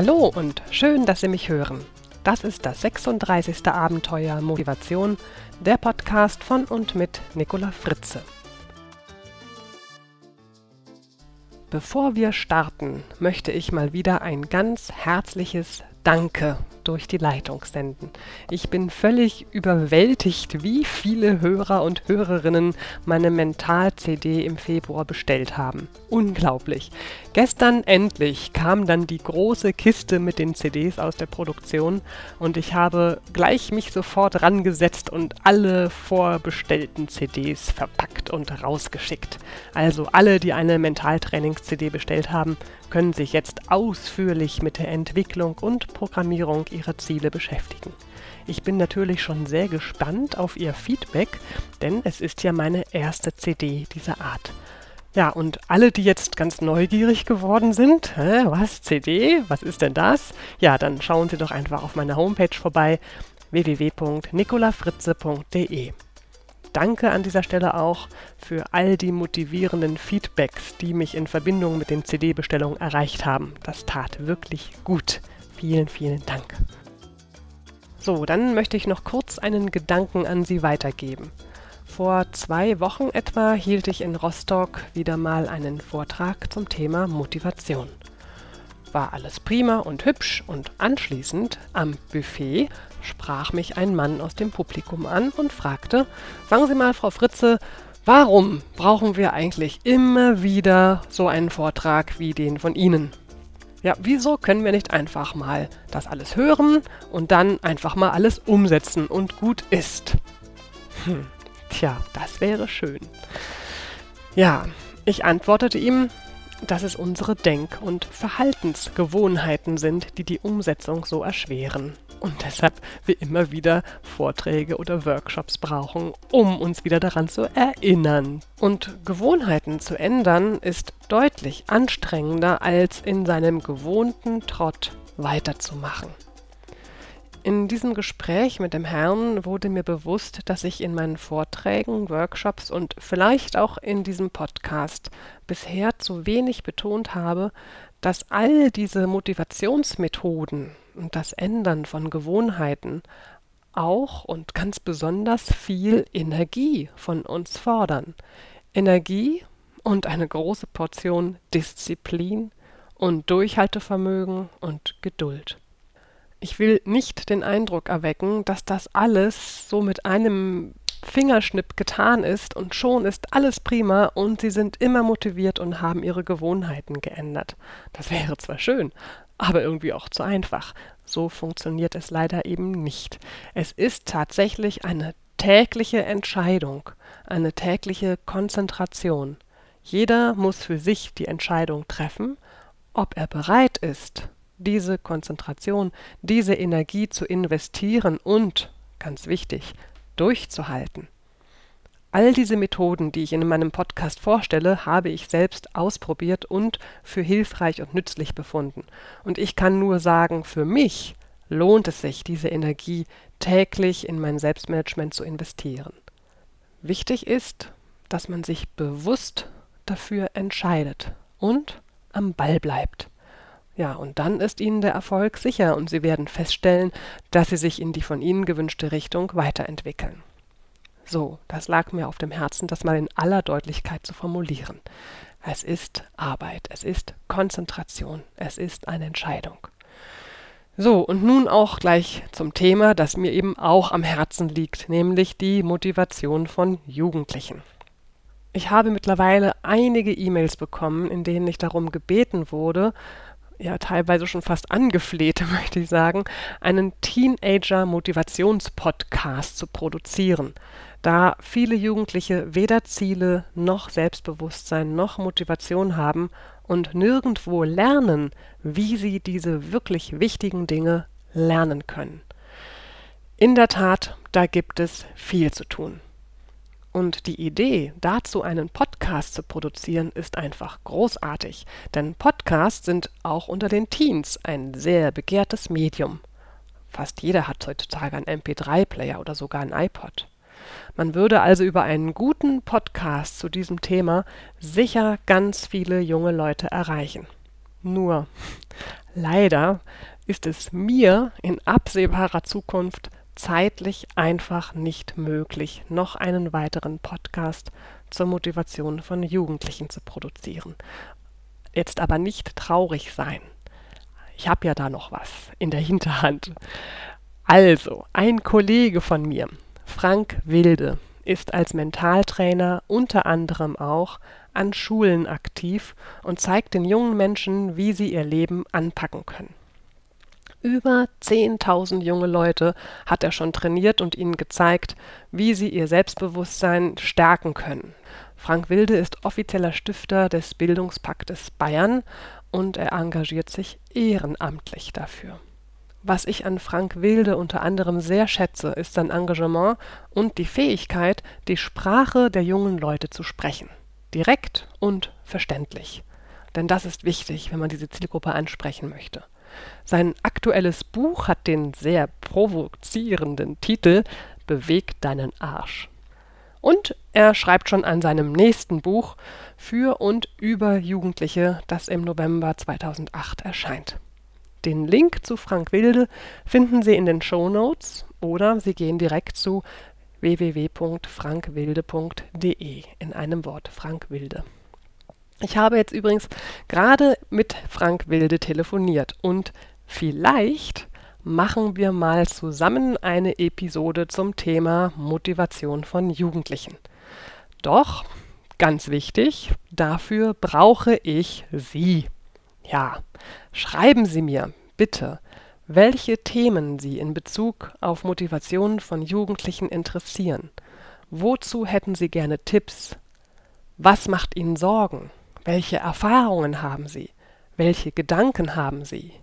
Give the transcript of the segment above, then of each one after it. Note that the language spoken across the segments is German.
Hallo und schön, dass Sie mich hören. Das ist das 36. Abenteuer Motivation, der Podcast von und mit Nicola Fritze. Bevor wir starten, möchte ich mal wieder ein ganz herzliches Danke durch die Leitung senden. Ich bin völlig überwältigt, wie viele Hörer und Hörerinnen meine Mental-CD im Februar bestellt haben. Unglaublich. Gestern endlich kam dann die große Kiste mit den CDs aus der Produktion und ich habe gleich mich sofort rangesetzt und alle vorbestellten CDs verpackt und rausgeschickt. Also alle, die eine Mentaltrainings-CD bestellt haben, können sich jetzt ausführlich mit der Entwicklung und Programmierung ihrer Ziele beschäftigen. Ich bin natürlich schon sehr gespannt auf Ihr Feedback, denn es ist ja meine erste CD dieser Art. Ja, und alle, die jetzt ganz neugierig geworden sind, hä, was, CD, was ist denn das? Ja, dann schauen Sie doch einfach auf meiner Homepage vorbei, www.nicolafritze.de. Danke an dieser Stelle auch für all die motivierenden Feedbacks, die mich in Verbindung mit den CD-Bestellungen erreicht haben. Das tat wirklich gut. Vielen, vielen Dank. So, dann möchte ich noch kurz einen Gedanken an Sie weitergeben. Vor zwei Wochen etwa hielt ich in Rostock wieder mal einen Vortrag zum Thema Motivation. War alles prima und hübsch und anschließend am Buffet sprach mich ein Mann aus dem Publikum an und fragte, sagen Sie mal, Frau Fritze, warum brauchen wir eigentlich immer wieder so einen Vortrag wie den von Ihnen? Ja, wieso können wir nicht einfach mal das alles hören und dann einfach mal alles umsetzen und gut ist? Hm, tja, das wäre schön. Ja, ich antwortete ihm, dass es unsere Denk- und Verhaltensgewohnheiten sind, die die Umsetzung so erschweren und deshalb wir immer wieder Vorträge oder Workshops brauchen, um uns wieder daran zu erinnern. Und Gewohnheiten zu ändern ist deutlich anstrengender, als in seinem gewohnten Trott weiterzumachen. In diesem Gespräch mit dem Herrn wurde mir bewusst, dass ich in meinen Vorträgen, Workshops und vielleicht auch in diesem Podcast bisher zu wenig betont habe, dass all diese Motivationsmethoden und das Ändern von Gewohnheiten auch und ganz besonders viel Energie von uns fordern. Energie und eine große Portion Disziplin und Durchhaltevermögen und Geduld. Ich will nicht den Eindruck erwecken, dass das alles so mit einem Fingerschnipp getan ist und schon ist alles prima und sie sind immer motiviert und haben ihre Gewohnheiten geändert. Das wäre zwar schön, aber irgendwie auch zu einfach. So funktioniert es leider eben nicht. Es ist tatsächlich eine tägliche Entscheidung, eine tägliche Konzentration. Jeder muss für sich die Entscheidung treffen, ob er bereit ist, diese Konzentration, diese Energie zu investieren und, ganz wichtig, durchzuhalten. All diese Methoden, die ich in meinem Podcast vorstelle, habe ich selbst ausprobiert und für hilfreich und nützlich befunden. Und ich kann nur sagen, für mich lohnt es sich, diese Energie täglich in mein Selbstmanagement zu investieren. Wichtig ist, dass man sich bewusst dafür entscheidet und am Ball bleibt. Ja, und dann ist Ihnen der Erfolg sicher und Sie werden feststellen, dass Sie sich in die von Ihnen gewünschte Richtung weiterentwickeln. So, das lag mir auf dem Herzen, das mal in aller Deutlichkeit zu formulieren. Es ist Arbeit, es ist Konzentration, es ist eine Entscheidung. So, und nun auch gleich zum Thema, das mir eben auch am Herzen liegt, nämlich die Motivation von Jugendlichen. Ich habe mittlerweile einige E-Mails bekommen, in denen ich darum gebeten wurde, ja teilweise schon fast angefleht, möchte ich sagen, einen Teenager-Motivationspodcast zu produzieren da viele Jugendliche weder Ziele noch Selbstbewusstsein noch Motivation haben und nirgendwo lernen, wie sie diese wirklich wichtigen Dinge lernen können. In der Tat, da gibt es viel zu tun. Und die Idee, dazu einen Podcast zu produzieren, ist einfach großartig, denn Podcasts sind auch unter den Teens ein sehr begehrtes Medium. Fast jeder hat heutzutage einen MP3-Player oder sogar ein iPod. Man würde also über einen guten Podcast zu diesem Thema sicher ganz viele junge Leute erreichen. Nur Leider ist es mir in absehbarer Zukunft zeitlich einfach nicht möglich, noch einen weiteren Podcast zur Motivation von Jugendlichen zu produzieren. Jetzt aber nicht traurig sein. Ich habe ja da noch was in der Hinterhand. Also, ein Kollege von mir, Frank Wilde, ist als Mentaltrainer unter anderem auch an Schulen aktiv und zeigt den jungen Menschen, wie sie ihr Leben anpacken können. Über 10.000 junge Leute hat er schon trainiert und ihnen gezeigt, wie sie ihr Selbstbewusstsein stärken können. Frank Wilde ist offizieller Stifter des Bildungspaktes Bayern und er engagiert sich ehrenamtlich dafür. Was ich an Frank Wilde unter anderem sehr schätze, ist sein Engagement und die Fähigkeit, die Sprache der jungen Leute zu sprechen. Direkt und verständlich. Denn das ist wichtig, wenn man diese Zielgruppe ansprechen möchte. Sein aktuelles Buch hat den sehr provozierenden Titel Beweg deinen Arsch. Und er schreibt schon an seinem nächsten Buch für und über Jugendliche, das im November 2008 erscheint. Den Link zu Frank Wilde finden Sie in den Show Notes oder Sie gehen direkt zu www.frankwilde.de in einem Wort Frank Wilde. Ich habe jetzt übrigens gerade mit Frank Wilde telefoniert und vielleicht machen wir mal zusammen eine Episode zum Thema Motivation von Jugendlichen. Doch, ganz wichtig, dafür brauche ich Sie. Ja, schreiben Sie mir bitte, welche Themen Sie in Bezug auf Motivation von Jugendlichen interessieren. Wozu hätten Sie gerne Tipps? Was macht Ihnen Sorgen? Welche Erfahrungen haben Sie? Welche Gedanken haben Sie?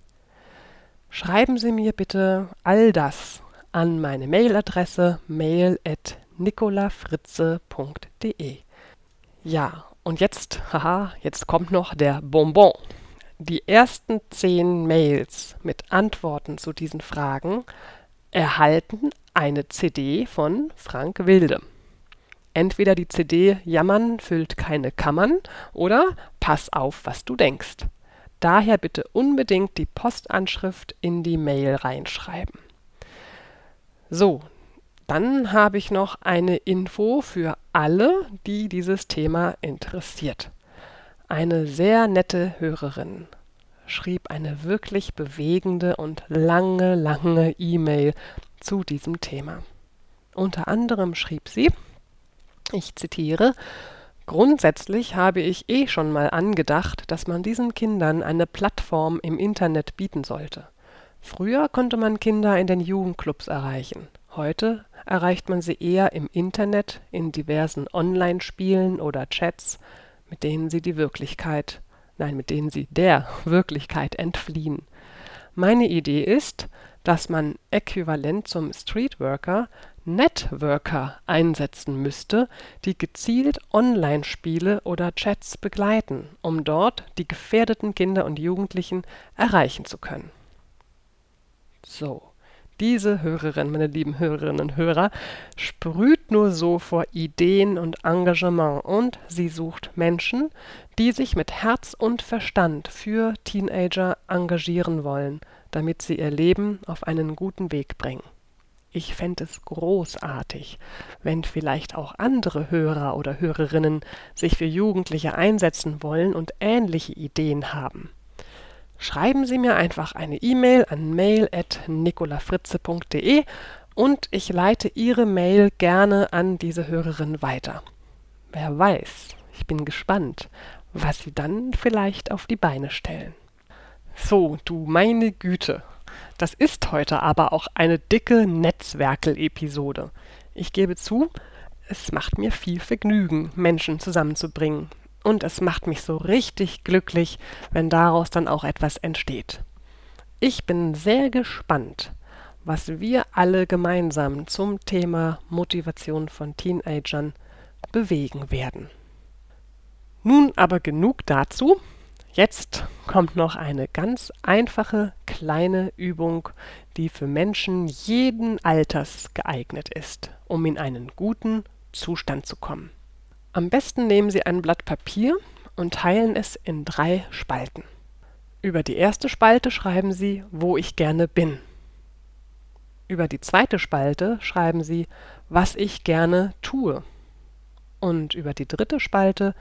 Schreiben Sie mir bitte all das an meine Mailadresse mail@nicolafritze.de. Ja, und jetzt, haha, jetzt kommt noch der Bonbon. Die ersten zehn Mails mit Antworten zu diesen Fragen erhalten eine CD von Frank Wilde entweder die CD Jammern füllt keine Kammern oder Pass auf, was du denkst. Daher bitte unbedingt die Postanschrift in die Mail reinschreiben. So, dann habe ich noch eine Info für alle, die dieses Thema interessiert. Eine sehr nette Hörerin schrieb eine wirklich bewegende und lange, lange E-Mail zu diesem Thema. Unter anderem schrieb sie, ich zitiere Grundsätzlich habe ich eh schon mal angedacht, dass man diesen Kindern eine Plattform im Internet bieten sollte. Früher konnte man Kinder in den Jugendclubs erreichen. Heute erreicht man sie eher im Internet, in diversen Online-Spielen oder Chats, mit denen sie die Wirklichkeit, nein, mit denen sie der Wirklichkeit entfliehen. Meine Idee ist, dass man äquivalent zum Streetworker Networker einsetzen müsste, die gezielt Online-Spiele oder Chats begleiten, um dort die gefährdeten Kinder und Jugendlichen erreichen zu können. So, diese Hörerin, meine lieben Hörerinnen und Hörer, sprüht nur so vor Ideen und Engagement und sie sucht Menschen, die sich mit Herz und Verstand für Teenager engagieren wollen, damit sie ihr Leben auf einen guten Weg bringen. Ich fände es großartig, wenn vielleicht auch andere Hörer oder Hörerinnen sich für Jugendliche einsetzen wollen und ähnliche Ideen haben. Schreiben Sie mir einfach eine E-Mail an mail.nicolafritze.de und ich leite Ihre Mail gerne an diese Hörerin weiter. Wer weiß, ich bin gespannt, was Sie dann vielleicht auf die Beine stellen. So, du meine Güte, das ist heute aber auch eine dicke Netzwerkel-Episode. Ich gebe zu, es macht mir viel Vergnügen, Menschen zusammenzubringen. Und es macht mich so richtig glücklich, wenn daraus dann auch etwas entsteht. Ich bin sehr gespannt, was wir alle gemeinsam zum Thema Motivation von Teenagern bewegen werden. Nun aber genug dazu. Jetzt kommt noch eine ganz einfache kleine Übung, die für Menschen jeden Alters geeignet ist, um in einen guten Zustand zu kommen. Am besten nehmen Sie ein Blatt Papier und teilen es in drei Spalten. Über die erste Spalte schreiben Sie, wo ich gerne bin. Über die zweite Spalte schreiben Sie, was ich gerne tue. Und über die dritte Spalte,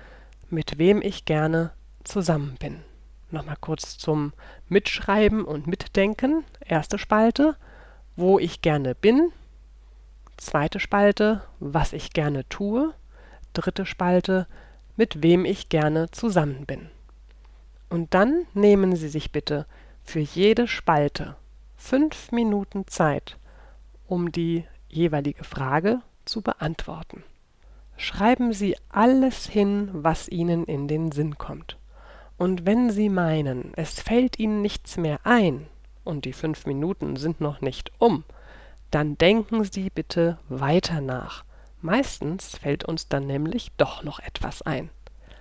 mit wem ich gerne zusammen bin. Nochmal kurz zum Mitschreiben und Mitdenken. Erste Spalte, wo ich gerne bin. Zweite Spalte, was ich gerne tue. Dritte Spalte, mit wem ich gerne zusammen bin. Und dann nehmen Sie sich bitte für jede Spalte fünf Minuten Zeit, um die jeweilige Frage zu beantworten. Schreiben Sie alles hin, was Ihnen in den Sinn kommt. Und wenn Sie meinen, es fällt Ihnen nichts mehr ein und die fünf Minuten sind noch nicht um, dann denken Sie bitte weiter nach. Meistens fällt uns dann nämlich doch noch etwas ein.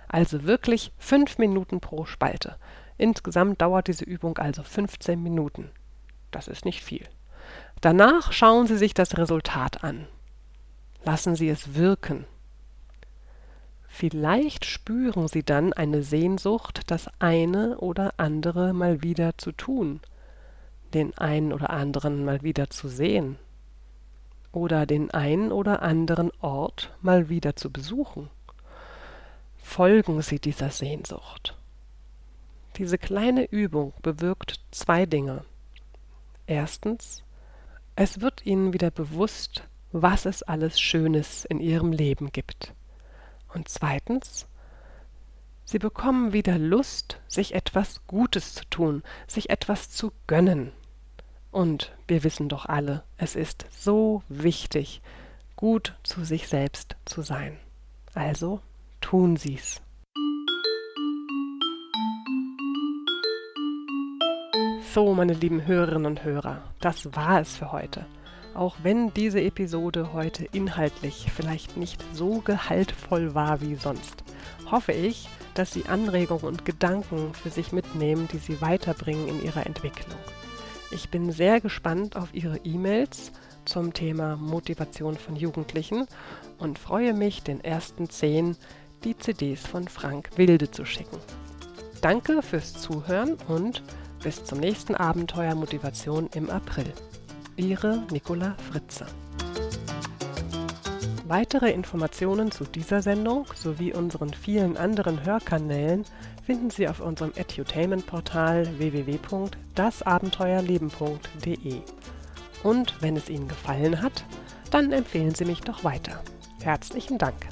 Also wirklich fünf Minuten pro Spalte. Insgesamt dauert diese Übung also 15 Minuten. Das ist nicht viel. Danach schauen Sie sich das Resultat an. Lassen Sie es wirken. Vielleicht spüren Sie dann eine Sehnsucht, das eine oder andere mal wieder zu tun, den einen oder anderen mal wieder zu sehen oder den einen oder anderen Ort mal wieder zu besuchen. Folgen Sie dieser Sehnsucht. Diese kleine Übung bewirkt zwei Dinge. Erstens, es wird Ihnen wieder bewusst, was es alles Schönes in Ihrem Leben gibt. Und zweitens, sie bekommen wieder Lust, sich etwas Gutes zu tun, sich etwas zu gönnen. Und wir wissen doch alle, es ist so wichtig, gut zu sich selbst zu sein. Also tun Sie's. So, meine lieben Hörerinnen und Hörer, das war es für heute. Auch wenn diese Episode heute inhaltlich vielleicht nicht so gehaltvoll war wie sonst, hoffe ich, dass Sie Anregungen und Gedanken für sich mitnehmen, die Sie weiterbringen in Ihrer Entwicklung. Ich bin sehr gespannt auf Ihre E-Mails zum Thema Motivation von Jugendlichen und freue mich, den ersten zehn die CDs von Frank Wilde zu schicken. Danke fürs Zuhören und bis zum nächsten Abenteuer Motivation im April. Ihre Nicola Fritze. Weitere Informationen zu dieser Sendung sowie unseren vielen anderen Hörkanälen finden Sie auf unserem Edutainment-Portal www.dasabenteuerleben.de. Und wenn es Ihnen gefallen hat, dann empfehlen Sie mich doch weiter. Herzlichen Dank.